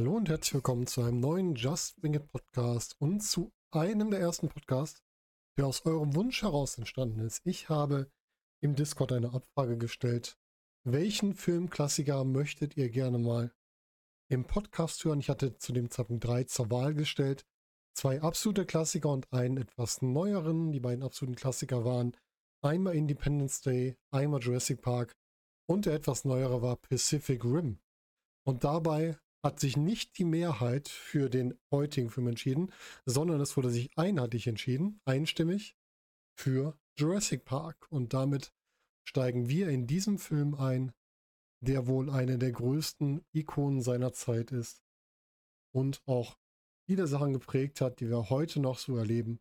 Hallo und herzlich willkommen zu einem neuen Just Wing It Podcast und zu einem der ersten Podcasts, der aus eurem Wunsch heraus entstanden ist. Ich habe im Discord eine Abfrage gestellt. Welchen Filmklassiker möchtet ihr gerne mal im Podcast hören? Ich hatte zu dem Zeitpunkt drei zur Wahl gestellt. Zwei absolute Klassiker und einen etwas neueren. Die beiden absoluten Klassiker waren einmal Independence Day, einmal Jurassic Park und der etwas neuere war Pacific Rim. Und dabei hat sich nicht die Mehrheit für den heutigen Film entschieden, sondern es wurde sich einheitlich entschieden, einstimmig für Jurassic Park. Und damit steigen wir in diesem Film ein, der wohl eine der größten Ikonen seiner Zeit ist und auch viele Sachen geprägt hat, die wir heute noch so erleben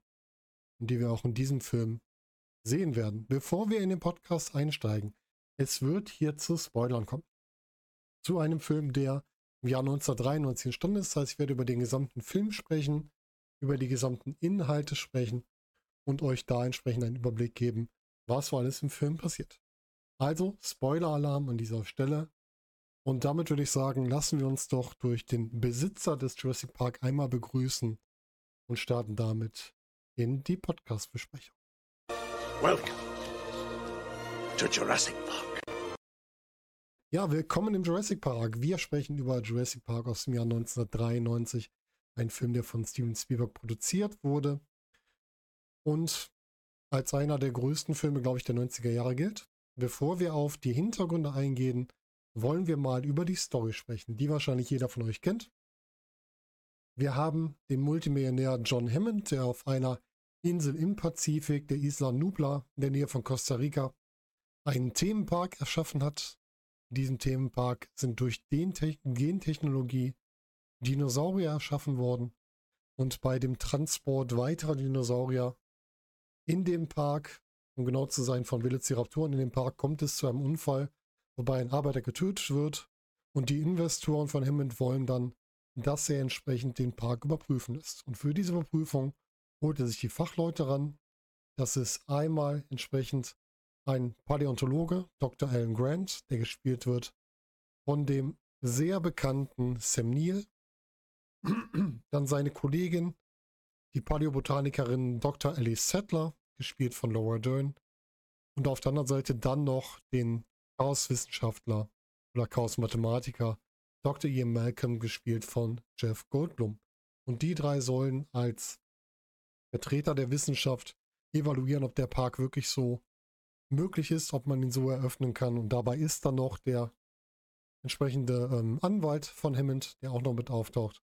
und die wir auch in diesem Film sehen werden. Bevor wir in den Podcast einsteigen, es wird hier zu Spoilern kommen. Zu einem Film, der im Jahr 1993 entstanden ist. Das heißt, ich werde über den gesamten Film sprechen, über die gesamten Inhalte sprechen und euch da entsprechend einen Überblick geben, was so alles im Film passiert. Also Spoiler-Alarm an dieser Stelle. Und damit würde ich sagen, lassen wir uns doch durch den Besitzer des Jurassic Park einmal begrüßen und starten damit in die Podcast-Besprechung. Welcome to Jurassic Park. Ja, willkommen im Jurassic Park. Wir sprechen über Jurassic Park aus dem Jahr 1993. Ein Film, der von Steven Spielberg produziert wurde und als einer der größten Filme, glaube ich, der 90er Jahre gilt. Bevor wir auf die Hintergründe eingehen, wollen wir mal über die Story sprechen, die wahrscheinlich jeder von euch kennt. Wir haben den Multimillionär John Hammond, der auf einer Insel im Pazifik, der Isla Nubla, in der Nähe von Costa Rica, einen Themenpark erschaffen hat, in diesem Themenpark sind durch Gentechnologie Dinosaurier erschaffen worden. Und bei dem Transport weiterer Dinosaurier in dem Park, um genau zu sein, von Velociraptoren in dem Park, kommt es zu einem Unfall, wobei ein Arbeiter getötet wird. Und die Investoren von Hammond wollen dann, dass er entsprechend den Park überprüfen lässt. Und für diese Überprüfung holt er sich die Fachleute ran. Das ist einmal entsprechend ein Paläontologe, Dr. Alan Grant, der gespielt wird von dem sehr bekannten Sam Neill. Dann seine Kollegin, die Paläobotanikerin Dr. Alice Settler, gespielt von Laura Dern. Und auf der anderen Seite dann noch den Chaoswissenschaftler oder Chaosmathematiker Dr. Ian Malcolm, gespielt von Jeff Goldblum. Und die drei sollen als Vertreter der Wissenschaft evaluieren, ob der Park wirklich so möglich ist, ob man ihn so eröffnen kann. Und dabei ist dann noch der entsprechende ähm, Anwalt von Hammond, der auch noch mit auftaucht.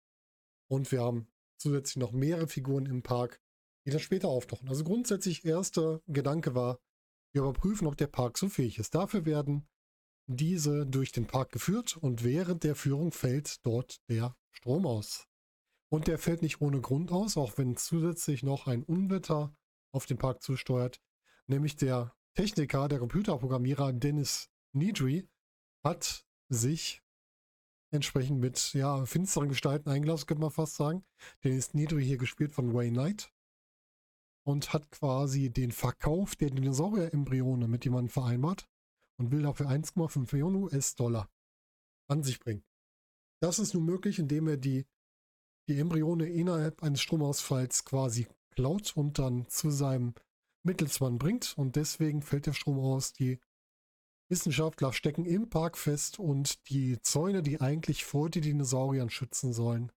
Und wir haben zusätzlich noch mehrere Figuren im Park, die dann später auftauchen. Also grundsätzlich erster Gedanke war, wir überprüfen, ob der Park so fähig ist. Dafür werden diese durch den Park geführt und während der Führung fällt dort der Strom aus. Und der fällt nicht ohne Grund aus, auch wenn zusätzlich noch ein Unwetter auf den Park zusteuert, nämlich der Techniker, der Computerprogrammierer Dennis Nidri, hat sich entsprechend mit ja, finsteren Gestalten eingelassen, könnte man fast sagen. Dennis Nidri hier gespielt von Wayne Knight und hat quasi den Verkauf der Dinosaurier-Embryone mit jemandem vereinbart und will dafür 1,5 Millionen US-Dollar an sich bringen. Das ist nun möglich, indem er die, die Embryone innerhalb eines Stromausfalls quasi klaut und dann zu seinem Mittelsmann bringt und deswegen fällt der Strom aus. Die Wissenschaftler stecken im Park fest und die Zäune, die eigentlich vor den Dinosauriern schützen sollen,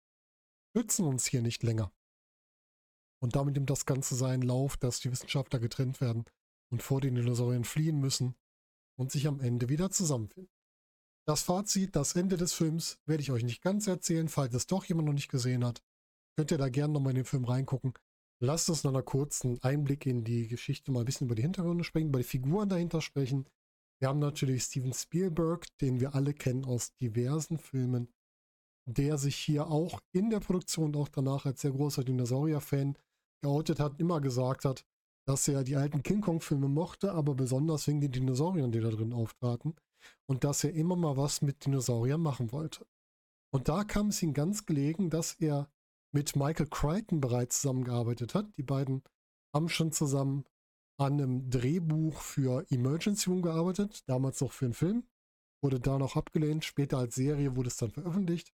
schützen uns hier nicht länger. Und damit nimmt das Ganze seinen Lauf, dass die Wissenschaftler getrennt werden und vor den Dinosauriern fliehen müssen und sich am Ende wieder zusammenfinden. Das Fazit, das Ende des Films, werde ich euch nicht ganz erzählen, falls es doch jemand noch nicht gesehen hat. Könnt ihr da gerne nochmal in den Film reingucken. Lasst uns nach einer kurzen Einblick in die Geschichte mal ein bisschen über die Hintergründe sprechen, über die Figuren dahinter sprechen. Wir haben natürlich Steven Spielberg, den wir alle kennen aus diversen Filmen, der sich hier auch in der Produktion und auch danach als sehr großer Dinosaurier-Fan geoutet hat, immer gesagt hat, dass er die alten King Kong-Filme mochte, aber besonders wegen den Dinosauriern, die da drin auftraten. Und dass er immer mal was mit Dinosauriern machen wollte. Und da kam es ihm ganz gelegen, dass er mit Michael Crichton bereits zusammengearbeitet hat. Die beiden haben schon zusammen an einem Drehbuch für Emergency Room gearbeitet, damals noch für einen Film, wurde da noch abgelehnt, später als Serie wurde es dann veröffentlicht.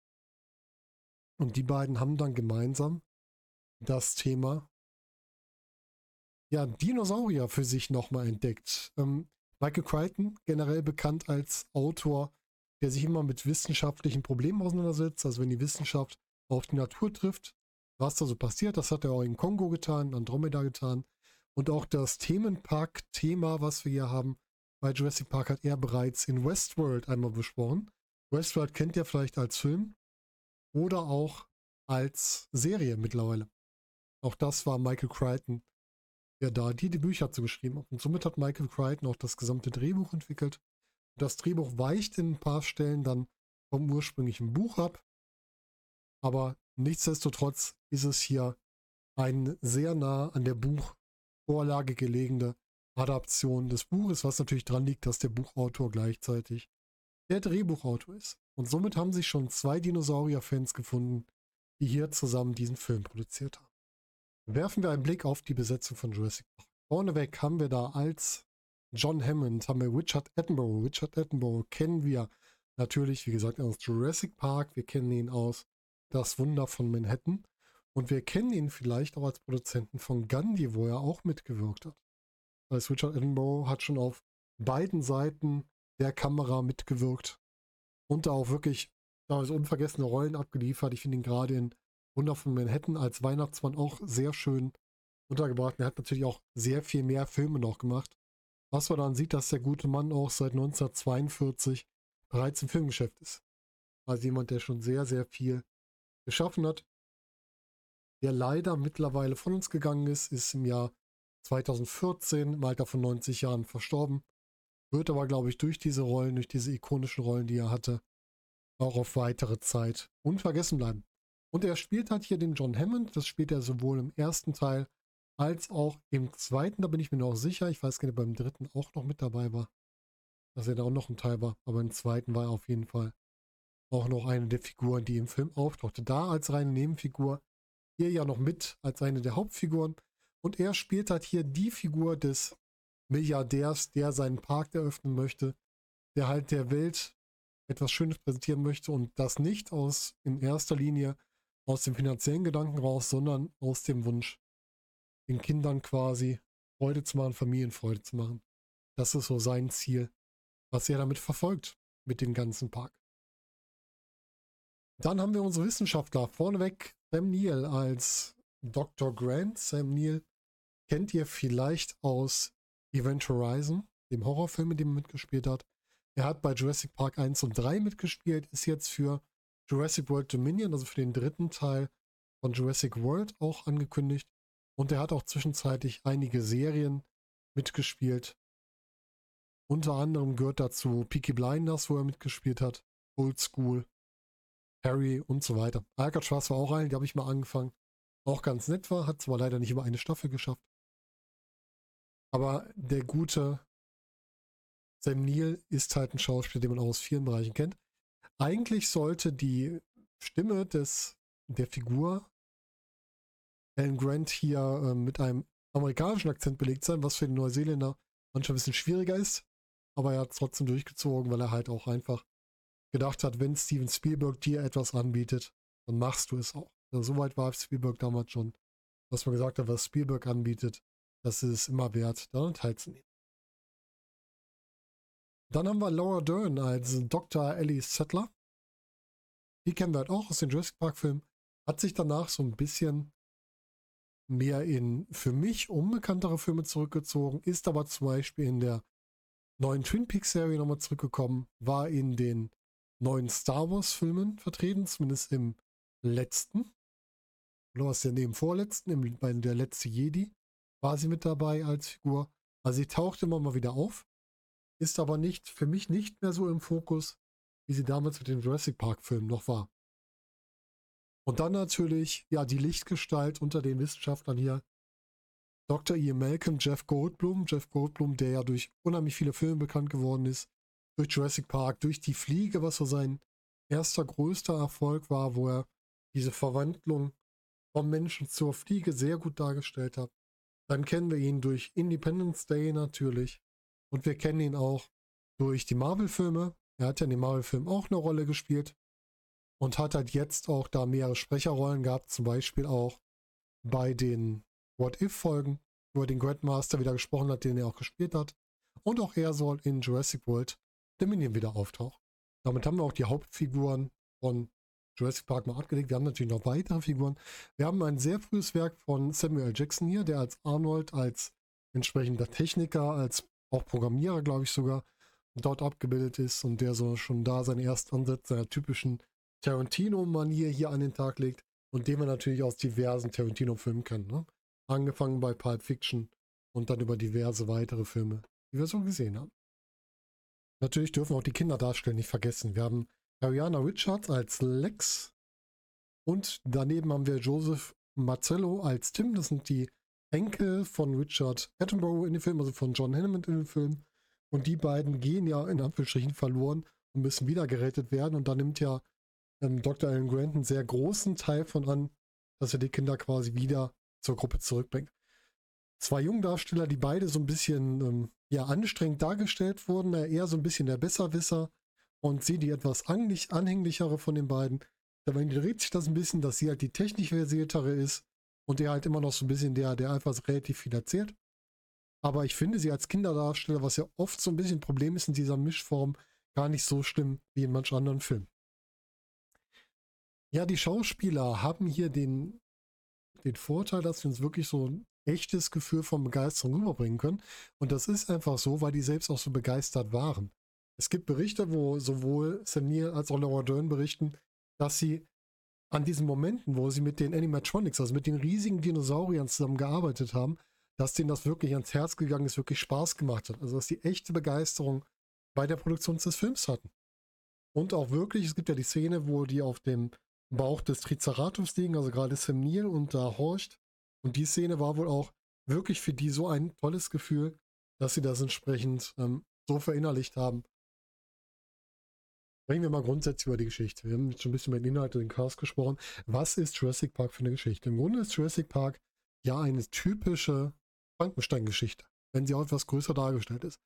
Und die beiden haben dann gemeinsam das Thema ja, Dinosaurier für sich nochmal entdeckt. Ähm, Michael Crichton, generell bekannt als Autor, der sich immer mit wissenschaftlichen Problemen auseinandersetzt, also wenn die Wissenschaft auf die Natur trifft, was da so passiert, das hat er auch in Kongo getan, Andromeda getan. Und auch das Themenpark-Thema, was wir hier haben, bei Jurassic Park hat er bereits in Westworld einmal besprochen. Westworld kennt ihr vielleicht als Film oder auch als Serie mittlerweile. Auch das war Michael Crichton, der da die, die Bücher zu geschrieben hat. Und somit hat Michael Crichton auch das gesamte Drehbuch entwickelt. Das Drehbuch weicht in ein paar Stellen dann vom ursprünglichen Buch ab. Aber nichtsdestotrotz ist es hier ein sehr nah an der Buchvorlage gelegene Adaption des Buches, was natürlich dran liegt, dass der Buchautor gleichzeitig der Drehbuchautor ist. Und somit haben sich schon zwei Dinosaurier-Fans gefunden, die hier zusammen diesen Film produziert haben. Werfen wir einen Blick auf die Besetzung von Jurassic Park. Vorneweg haben wir da als John Hammond, haben wir Richard Attenborough. Richard Attenborough kennen wir natürlich, wie gesagt, aus Jurassic Park. Wir kennen ihn aus Das Wunder von Manhattan. Und wir kennen ihn vielleicht auch als Produzenten von Gandhi, wo er auch mitgewirkt hat. Das heißt, Richard Attenborough hat schon auf beiden Seiten der Kamera mitgewirkt und da auch wirklich also unvergessene Rollen abgeliefert. Ich finde ihn gerade in Wunder von Manhattan als Weihnachtsmann auch sehr schön untergebracht. Er hat natürlich auch sehr viel mehr Filme noch gemacht. Was man dann sieht, dass der gute Mann auch seit 1942 bereits im Filmgeschäft ist. Also jemand, der schon sehr, sehr viel geschaffen hat. Der leider mittlerweile von uns gegangen ist, ist im Jahr 2014 im Alter von 90 Jahren verstorben. Wird aber, glaube ich, durch diese Rollen, durch diese ikonischen Rollen, die er hatte, auch auf weitere Zeit unvergessen bleiben. Und er spielt halt hier den John Hammond. Das spielt er sowohl im ersten Teil als auch im zweiten. Da bin ich mir noch sicher. Ich weiß gar nicht, beim dritten auch noch mit dabei war. Dass er da auch noch ein Teil war. Aber im zweiten war er auf jeden Fall auch noch eine der Figuren, die im Film auftauchte. Da als reine Nebenfigur. Hier ja noch mit als eine der Hauptfiguren. Und er spielt halt hier die Figur des Milliardärs, der seinen Park eröffnen möchte. Der halt der Welt etwas Schönes präsentieren möchte und das nicht aus in erster Linie aus dem finanziellen Gedanken raus, sondern aus dem Wunsch, den Kindern quasi Freude zu machen, Familienfreude zu machen. Das ist so sein Ziel, was er damit verfolgt, mit dem ganzen Park. Dann haben wir unsere Wissenschaftler. Vorneweg Sam Neill als Dr. Grant. Sam Neill kennt ihr vielleicht aus Event Horizon, dem Horrorfilm, in dem er mitgespielt hat. Er hat bei Jurassic Park 1 und 3 mitgespielt, ist jetzt für Jurassic World Dominion, also für den dritten Teil von Jurassic World auch angekündigt. Und er hat auch zwischenzeitlich einige Serien mitgespielt. Unter anderem gehört dazu Peaky Blinders, wo er mitgespielt hat, Old School, Harry und so weiter. Alcatraz war auch ein, die habe ich mal angefangen. Auch ganz nett war, hat zwar leider nicht über eine Staffel geschafft. Aber der gute Sam Neill ist halt ein Schauspieler, den man auch aus vielen Bereichen kennt. Eigentlich sollte die Stimme des, der Figur Alan Grant hier äh, mit einem amerikanischen Akzent belegt sein, was für den Neuseeländer manchmal ein bisschen schwieriger ist. Aber er hat es trotzdem durchgezogen, weil er halt auch einfach gedacht hat, wenn Steven Spielberg dir etwas anbietet, dann machst du es auch. Also, Soweit war Spielberg damals schon, was man gesagt hat, was Spielberg anbietet, das ist es immer wert, daran teilzunehmen. Dann haben wir Laura Dern als Dr. Ellie Settler. Die kennen wir halt auch aus den Jurassic Park Filmen. Hat sich danach so ein bisschen mehr in für mich unbekanntere Filme zurückgezogen, ist aber zum Beispiel in der neuen Twin Peaks Serie nochmal zurückgekommen, war in den neuen Star Wars Filmen vertreten, zumindest im letzten. Oder was ja neben vorletzten, im, bei der letzte Jedi war sie mit dabei als Figur. Also sie taucht immer mal wieder auf ist aber nicht, für mich nicht mehr so im Fokus, wie sie damals mit den Jurassic Park-Filmen noch war. Und dann natürlich, ja, die Lichtgestalt unter den Wissenschaftlern hier. Dr. Ian Malcolm, Jeff Goldblum. Jeff Goldblum, der ja durch unheimlich viele Filme bekannt geworden ist. Durch Jurassic Park, durch Die Fliege, was so sein erster größter Erfolg war, wo er diese Verwandlung vom Menschen zur Fliege sehr gut dargestellt hat. Dann kennen wir ihn durch Independence Day natürlich. Und wir kennen ihn auch durch die Marvel-Filme. Er hat ja in den Marvel-Filmen auch eine Rolle gespielt. Und hat halt jetzt auch da mehrere Sprecherrollen gehabt. Zum Beispiel auch bei den What-If-Folgen, wo er den Grandmaster wieder gesprochen hat, den er auch gespielt hat. Und auch er soll in Jurassic World Dominion wieder auftauchen. Damit haben wir auch die Hauptfiguren von Jurassic Park mal abgelegt. Wir haben natürlich noch weitere Figuren. Wir haben ein sehr frühes Werk von Samuel Jackson hier, der als Arnold, als entsprechender Techniker, als auch Programmierer, glaube ich sogar, dort abgebildet ist und der so schon da seinen ersten Ansatz seiner typischen Tarantino-Manier hier an den Tag legt und den wir natürlich aus diversen Tarantino-Filmen kennen. Ne? Angefangen bei Pulp Fiction und dann über diverse weitere Filme, die wir so gesehen haben. Natürlich dürfen auch die Kinderdarsteller nicht vergessen. Wir haben Ariana Richards als Lex und daneben haben wir Joseph Marcello als Tim. Das sind die Enkel von Richard Attenborough in dem Film, also von John Hammond in dem Film. Und die beiden gehen ja in Anführungsstrichen verloren und müssen wieder gerettet werden. Und da nimmt ja ähm, Dr. Alan Grant einen sehr großen Teil von an, dass er die Kinder quasi wieder zur Gruppe zurückbringt. Zwei Jungdarsteller, die beide so ein bisschen ähm, ja, anstrengend dargestellt wurden, er eher so ein bisschen der Besserwisser und sie die etwas anhänglichere von den beiden. Dabei dreht sich das ein bisschen, dass sie halt die technisch versiertere ist und er halt immer noch so ein bisschen der, der einfach relativ viel erzählt. Aber ich finde sie als Kinderdarsteller, was ja oft so ein bisschen ein Problem ist in dieser Mischform, gar nicht so schlimm wie in manch anderen Filmen. Ja, die Schauspieler haben hier den, den Vorteil, dass sie uns wirklich so ein echtes Gefühl von Begeisterung rüberbringen können. Und das ist einfach so, weil die selbst auch so begeistert waren. Es gibt Berichte, wo sowohl Sam Neill als auch Laura Dern berichten, dass sie an diesen Momenten, wo sie mit den Animatronics, also mit den riesigen Dinosauriern zusammengearbeitet haben, dass denen das wirklich ans Herz gegangen ist, wirklich Spaß gemacht hat. Also dass die echte Begeisterung bei der Produktion des Films hatten. Und auch wirklich, es gibt ja die Szene, wo die auf dem Bauch des Triceratops liegen, also gerade Sam Neill und da horcht. Und die Szene war wohl auch wirklich für die so ein tolles Gefühl, dass sie das entsprechend ähm, so verinnerlicht haben, Sprechen wir mal grundsätzlich über die Geschichte. Wir haben jetzt schon ein bisschen mit den Inhalt und den Cast gesprochen. Was ist Jurassic Park für eine Geschichte? Im Grunde ist Jurassic Park ja eine typische Frankenstein-Geschichte, wenn sie auch etwas größer dargestellt ist.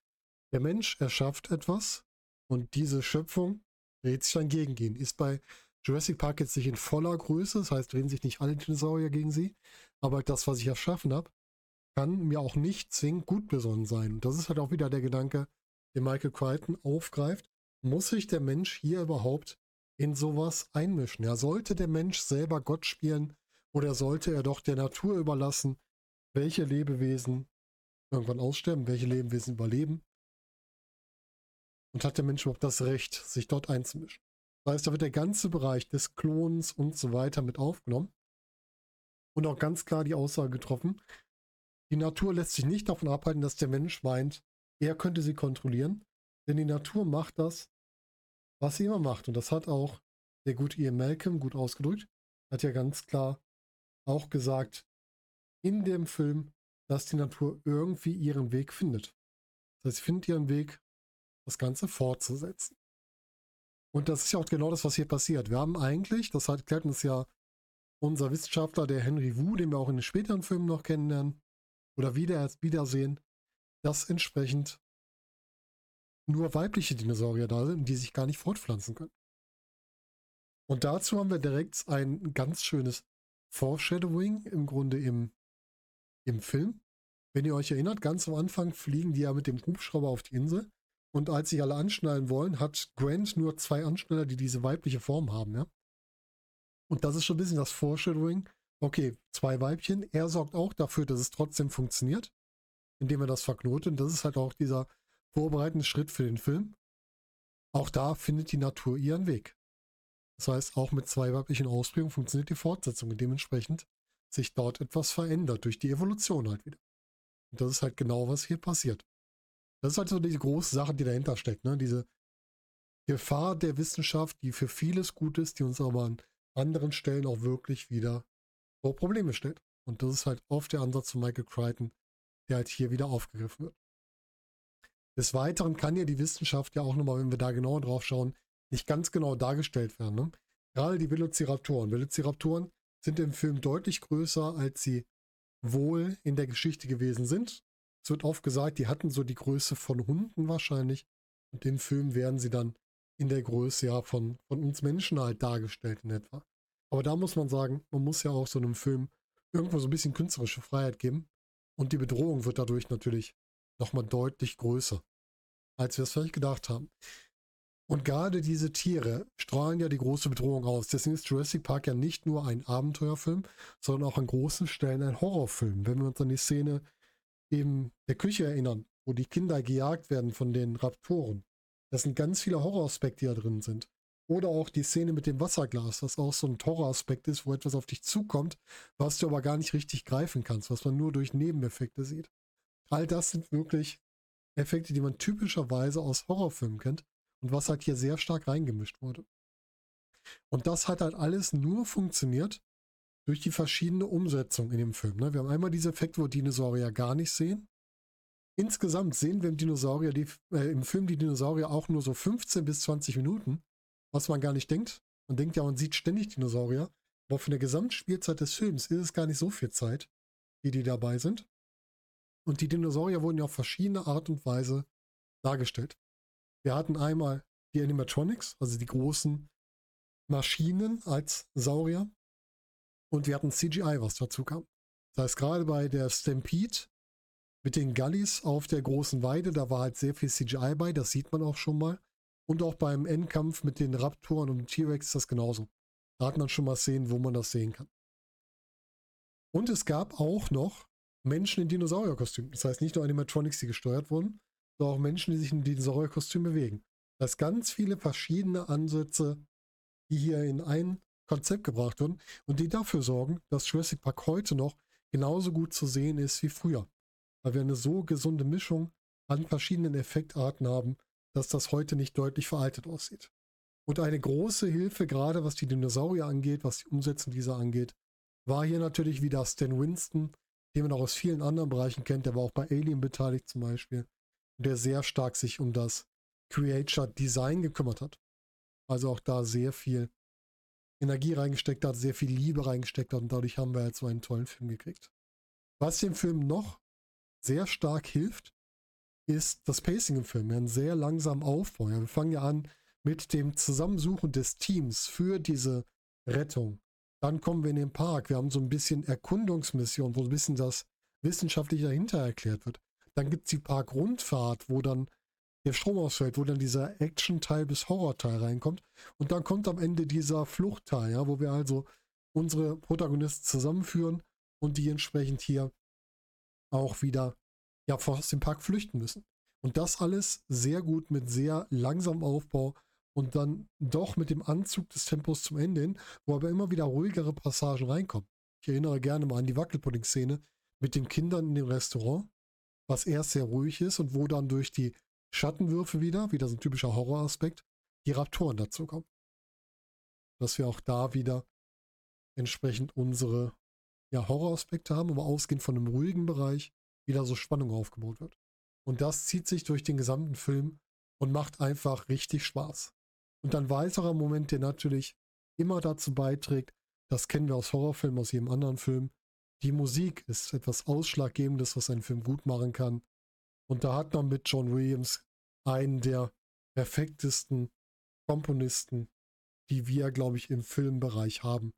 Der Mensch erschafft etwas und diese Schöpfung dreht sich dann gegen ihn. Ist bei Jurassic Park jetzt nicht in voller Größe, das heißt, drehen sich nicht alle Dinosaurier gegen sie, aber das, was ich erschaffen habe, kann mir auch nicht zwingend gut besonnen sein. Das ist halt auch wieder der Gedanke, den Michael Crichton aufgreift muss sich der Mensch hier überhaupt in sowas einmischen? Ja, sollte der Mensch selber Gott spielen oder sollte er doch der Natur überlassen, welche Lebewesen irgendwann aussterben, welche Lebewesen überleben? Und hat der Mensch überhaupt das Recht, sich dort einzumischen? Das heißt, da wird der ganze Bereich des Klons und so weiter mit aufgenommen und auch ganz klar die Aussage getroffen, die Natur lässt sich nicht davon abhalten, dass der Mensch meint, er könnte sie kontrollieren, denn die Natur macht das, was sie immer macht. Und das hat auch der gute Ian Malcolm gut ausgedrückt. Hat ja ganz klar auch gesagt in dem Film, dass die Natur irgendwie ihren Weg findet. Das heißt, sie findet ihren Weg, das Ganze fortzusetzen. Und das ist ja auch genau das, was hier passiert. Wir haben eigentlich, das erklärt uns ja unser Wissenschaftler, der Henry Wu, den wir auch in den späteren Filmen noch kennenlernen, oder wieder erst wiedersehen, dass entsprechend nur weibliche Dinosaurier da sind, die sich gar nicht fortpflanzen können. Und dazu haben wir direkt ein ganz schönes Foreshadowing im Grunde im, im Film. Wenn ihr euch erinnert, ganz am Anfang fliegen die ja mit dem Hubschrauber auf die Insel. Und als sich alle anschnallen wollen, hat Grant nur zwei Anschnaller, die diese weibliche Form haben, ja. Und das ist schon ein bisschen das Foreshadowing. Okay, zwei Weibchen. Er sorgt auch dafür, dass es trotzdem funktioniert, indem er das verknotet. Und das ist halt auch dieser vorbereitende Schritt für den Film. Auch da findet die Natur ihren Weg. Das heißt, auch mit zwei weiblichen Ausprägungen funktioniert die Fortsetzung und dementsprechend sich dort etwas verändert durch die Evolution halt wieder. Und das ist halt genau, was hier passiert. Das ist halt so die große Sache, die dahinter steckt. Ne? Diese Gefahr der Wissenschaft, die für vieles gut ist, die uns aber an anderen Stellen auch wirklich wieder vor Probleme stellt. Und das ist halt oft der Ansatz von Michael Crichton, der halt hier wieder aufgegriffen wird. Des Weiteren kann ja die Wissenschaft ja auch nochmal, wenn wir da genauer drauf schauen, nicht ganz genau dargestellt werden. Ne? Gerade die Velociraptoren. Velociraptoren sind im Film deutlich größer, als sie wohl in der Geschichte gewesen sind. Es wird oft gesagt, die hatten so die Größe von Hunden wahrscheinlich. Und im Film werden sie dann in der Größe ja von, von uns Menschen halt dargestellt in etwa. Aber da muss man sagen, man muss ja auch so einem Film irgendwo so ein bisschen künstlerische Freiheit geben. Und die Bedrohung wird dadurch natürlich nochmal deutlich größer, als wir es vielleicht gedacht haben. Und gerade diese Tiere strahlen ja die große Bedrohung aus. Deswegen ist Jurassic Park ja nicht nur ein Abenteuerfilm, sondern auch an großen Stellen ein Horrorfilm. Wenn wir uns an die Szene in der Küche erinnern, wo die Kinder gejagt werden von den Raptoren. Das sind ganz viele Horroraspekte, die da drin sind. Oder auch die Szene mit dem Wasserglas, was auch so ein Horroraspekt ist, wo etwas auf dich zukommt, was du aber gar nicht richtig greifen kannst, was man nur durch Nebeneffekte sieht. All das sind wirklich Effekte, die man typischerweise aus Horrorfilmen kennt und was halt hier sehr stark reingemischt wurde. Und das hat halt alles nur funktioniert durch die verschiedene Umsetzung in dem Film. Ne? Wir haben einmal diese Effekte, wo Dinosaurier gar nicht sehen. Insgesamt sehen wir im Dinosaurier, die, äh, im Film die Dinosaurier auch nur so 15 bis 20 Minuten, was man gar nicht denkt. Man denkt ja, man sieht ständig Dinosaurier, aber von der Gesamtspielzeit des Films ist es gar nicht so viel Zeit, wie die dabei sind. Und die Dinosaurier wurden ja auf verschiedene Art und Weise dargestellt. Wir hatten einmal die Animatronics, also die großen Maschinen als Saurier. Und wir hatten CGI, was dazu kam. Das heißt, gerade bei der Stampede mit den Gullies auf der großen Weide, da war halt sehr viel CGI bei, das sieht man auch schon mal. Und auch beim Endkampf mit den Raptoren und T-Rex ist das genauso. Da hat man schon mal Szenen, wo man das sehen kann. Und es gab auch noch Menschen in Dinosaurierkostümen. Das heißt nicht nur Animatronics, die gesteuert wurden, sondern auch Menschen, die sich in Dinosaurierkostümen bewegen. Das ganz viele verschiedene Ansätze, die hier in ein Konzept gebracht wurden und die dafür sorgen, dass Jurassic Park heute noch genauso gut zu sehen ist wie früher. Weil wir eine so gesunde Mischung an verschiedenen Effektarten haben, dass das heute nicht deutlich veraltet aussieht. Und eine große Hilfe, gerade was die Dinosaurier angeht, was die Umsetzung dieser angeht, war hier natürlich wieder Stan Winston, den man auch aus vielen anderen Bereichen kennt. Der war auch bei Alien beteiligt zum Beispiel der sehr stark sich um das Creature Design gekümmert hat. Also auch da sehr viel Energie reingesteckt hat, sehr viel Liebe reingesteckt hat und dadurch haben wir jetzt so einen tollen Film gekriegt. Was dem Film noch sehr stark hilft, ist das Pacing im Film. Wir haben einen sehr langsamen Aufbau. Wir fangen ja an mit dem Zusammensuchen des Teams für diese Rettung. Dann kommen wir in den Park. Wir haben so ein bisschen Erkundungsmission, wo ein bisschen das wissenschaftlich dahinter erklärt wird. Dann gibt es die Parkrundfahrt, wo dann der Strom ausfällt, wo dann dieser Action-Teil bis Horror-Teil reinkommt. Und dann kommt am Ende dieser Fluchtteil, ja, wo wir also unsere Protagonisten zusammenführen und die entsprechend hier auch wieder ja, aus dem Park flüchten müssen. Und das alles sehr gut mit sehr langsamem Aufbau und dann doch mit dem Anzug des Tempos zum Ende hin, wo aber immer wieder ruhigere Passagen reinkommen. Ich erinnere gerne mal an die Wackelpudding-Szene mit den Kindern in dem Restaurant, was erst sehr ruhig ist und wo dann durch die Schattenwürfe wieder, wieder so ein typischer Horroraspekt, die Raptoren dazu kommen. Dass wir auch da wieder entsprechend unsere ja, Horroraspekte haben, aber ausgehend von einem ruhigen Bereich wieder so Spannung aufgebaut wird. Und das zieht sich durch den gesamten Film und macht einfach richtig Spaß. Und ein weiterer Moment, der natürlich immer dazu beiträgt, das kennen wir aus Horrorfilmen, aus jedem anderen Film, die Musik ist etwas Ausschlaggebendes, was einen Film gut machen kann. Und da hat man mit John Williams einen der perfektesten Komponisten, die wir, glaube ich, im Filmbereich haben.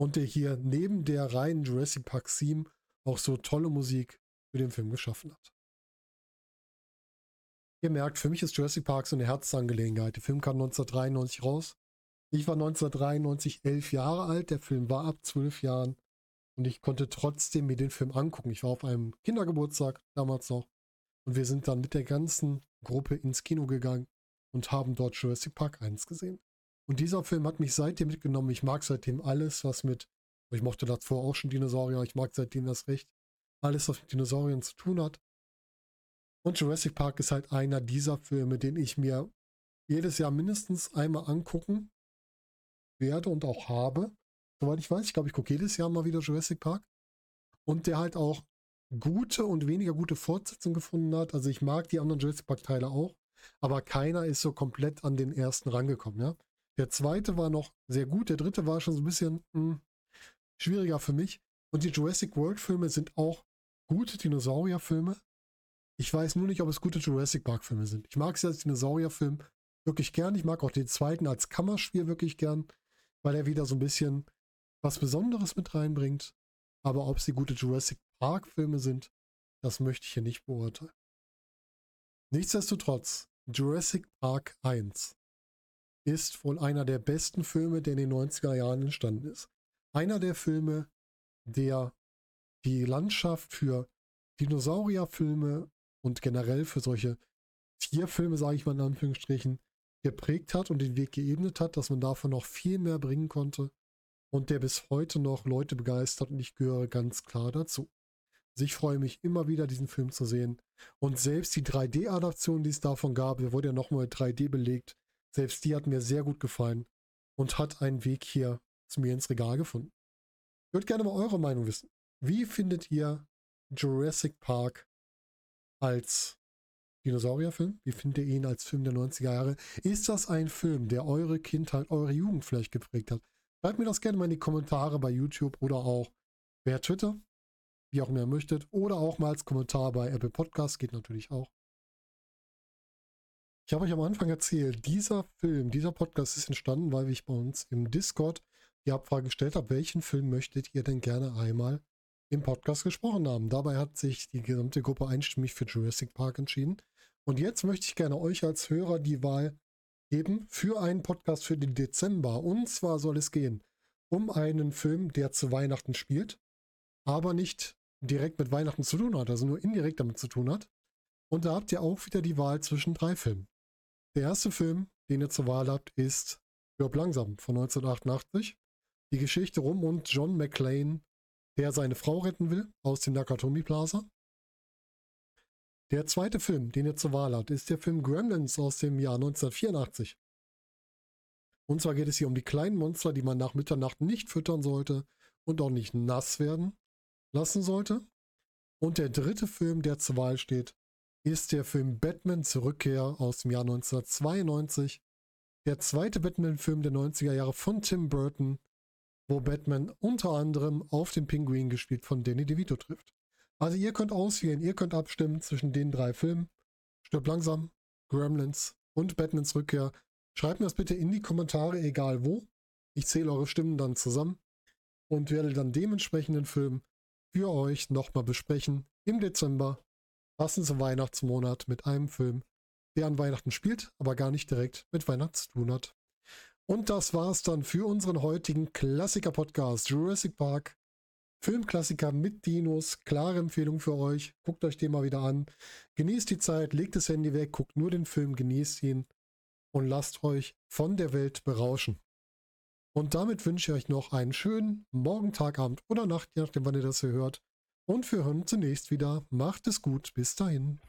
Und der hier neben der reinen Jurassic Park Theme auch so tolle Musik für den Film geschaffen hat. Ihr merkt, für mich ist Jurassic Park so eine Herzensangelegenheit. Der Film kam 1993 raus. Ich war 1993 elf Jahre alt. Der Film war ab zwölf Jahren. Und ich konnte trotzdem mir den Film angucken. Ich war auf einem Kindergeburtstag damals noch. Und wir sind dann mit der ganzen Gruppe ins Kino gegangen und haben dort Jurassic Park 1 gesehen. Und dieser Film hat mich seitdem mitgenommen. Ich mag seitdem alles, was mit, ich mochte davor auch schon Dinosaurier, ich mag seitdem das Recht, alles, was mit Dinosauriern zu tun hat. Und Jurassic Park ist halt einer dieser Filme, den ich mir jedes Jahr mindestens einmal angucken werde und auch habe, soweit ich weiß. Ich glaube, ich gucke jedes Jahr mal wieder Jurassic Park. Und der halt auch gute und weniger gute Fortsetzungen gefunden hat. Also ich mag die anderen Jurassic Park Teile auch. aber keiner ist so komplett an den ersten rangekommen, ja. Der zweite war noch sehr gut, der dritte war schon so ein bisschen mh, hm, schwieriger für mich. Und die Jurassic World Filme sind auch gute Dinosaurierfilme. Ich weiß nur nicht, ob es gute Jurassic Park Filme sind. Ich mag sie als Dinosaurierfilm wirklich gern. Ich mag auch den zweiten als Kammerspiel wirklich gern, weil er wieder so ein bisschen was Besonderes mit reinbringt. Aber ob sie gute Jurassic Park Filme sind, das möchte ich hier nicht beurteilen. Nichtsdestotrotz, Jurassic Park 1 ist wohl einer der besten Filme, der in den 90er Jahren entstanden ist. Einer der Filme, der die Landschaft für Dinosaurierfilme und generell für solche Tierfilme, sage ich mal in Anführungsstrichen, geprägt hat und den Weg geebnet hat, dass man davon noch viel mehr bringen konnte und der bis heute noch Leute begeistert und ich gehöre ganz klar dazu. Also ich freue mich immer wieder, diesen Film zu sehen und selbst die 3D-Adaption, die es davon gab, der wurde ja nochmal 3D belegt, selbst die hat mir sehr gut gefallen und hat einen Weg hier zu mir ins Regal gefunden. Ich würde gerne mal eure Meinung wissen. Wie findet ihr Jurassic Park als Dinosaurierfilm? Wie findet ihr ihn als Film der 90er Jahre? Ist das ein Film, der eure Kindheit, eure Jugend vielleicht geprägt hat? Schreibt mir das gerne mal in die Kommentare bei YouTube oder auch per Twitter, wie auch immer ihr möchtet, oder auch mal als Kommentar bei Apple Podcasts, geht natürlich auch. Ich habe euch am Anfang erzählt, dieser Film, dieser Podcast ist entstanden, weil ich bei uns im Discord die Abfrage gestellt habe, welchen Film möchtet ihr denn gerne einmal im Podcast gesprochen haben. Dabei hat sich die gesamte Gruppe einstimmig für Jurassic Park entschieden. Und jetzt möchte ich gerne euch als Hörer die Wahl geben für einen Podcast für den Dezember. Und zwar soll es gehen um einen Film, der zu Weihnachten spielt, aber nicht direkt mit Weihnachten zu tun hat, also nur indirekt damit zu tun hat. Und da habt ihr auch wieder die Wahl zwischen drei Filmen. Der erste Film, den ihr zur Wahl habt, ist Stirb langsam von 1988. Die Geschichte rum und John McClane, der seine Frau retten will aus dem Nakatomi Plaza. Der zweite Film, den ihr zur Wahl habt, ist der Film Gremlins aus dem Jahr 1984. Und zwar geht es hier um die kleinen Monster, die man nach Mitternacht nicht füttern sollte und auch nicht nass werden lassen sollte. Und der dritte Film, der zur Wahl steht, ist der Film Batman Zurückkehr aus dem Jahr 1992. Der zweite Batman-Film der 90er Jahre von Tim Burton, wo Batman unter anderem auf den Pinguin gespielt von Danny DeVito trifft. Also ihr könnt auswählen, ihr könnt abstimmen zwischen den drei Filmen. Stirb langsam, Gremlins und Batmans Rückkehr. Schreibt mir das bitte in die Kommentare, egal wo. Ich zähle eure Stimmen dann zusammen und werde dann dementsprechenden Film für euch nochmal besprechen im Dezember passend zum Weihnachtsmonat mit einem Film, der an Weihnachten spielt, aber gar nicht direkt mit Weihnachten zu tun hat. Und das war's dann für unseren heutigen Klassiker-Podcast Jurassic Park. Filmklassiker mit Dinos, klare Empfehlung für euch. Guckt euch den mal wieder an. Genießt die Zeit, legt das Handy weg, guckt nur den Film, genießt ihn und lasst euch von der Welt berauschen. Und damit wünsche ich euch noch einen schönen Morgen, Tag, Abend oder Nacht, je nachdem, wann ihr das hier hört. Und wir hören uns zunächst wieder. Macht es gut. Bis dahin.